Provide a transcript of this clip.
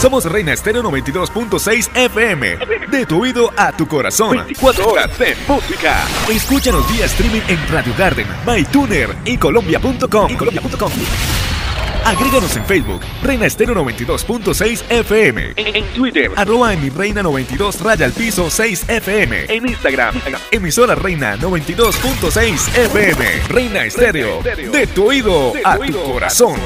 Somos Reina Estéreo 92.6 FM. De tu oído a tu corazón. 24 horas de música. Escúchanos vía streaming en Radio Garden, MyTuner y Colombia.com. Colombia.com. Agréganos en Facebook, Reina Estéreo 92.6 FM. En, Twitter, arroba en mi reina 92 raya al piso 6 FM. En Instagram, emisora Reina 92.6 FM. Reina Estéreo, de tu oído a tu corazón.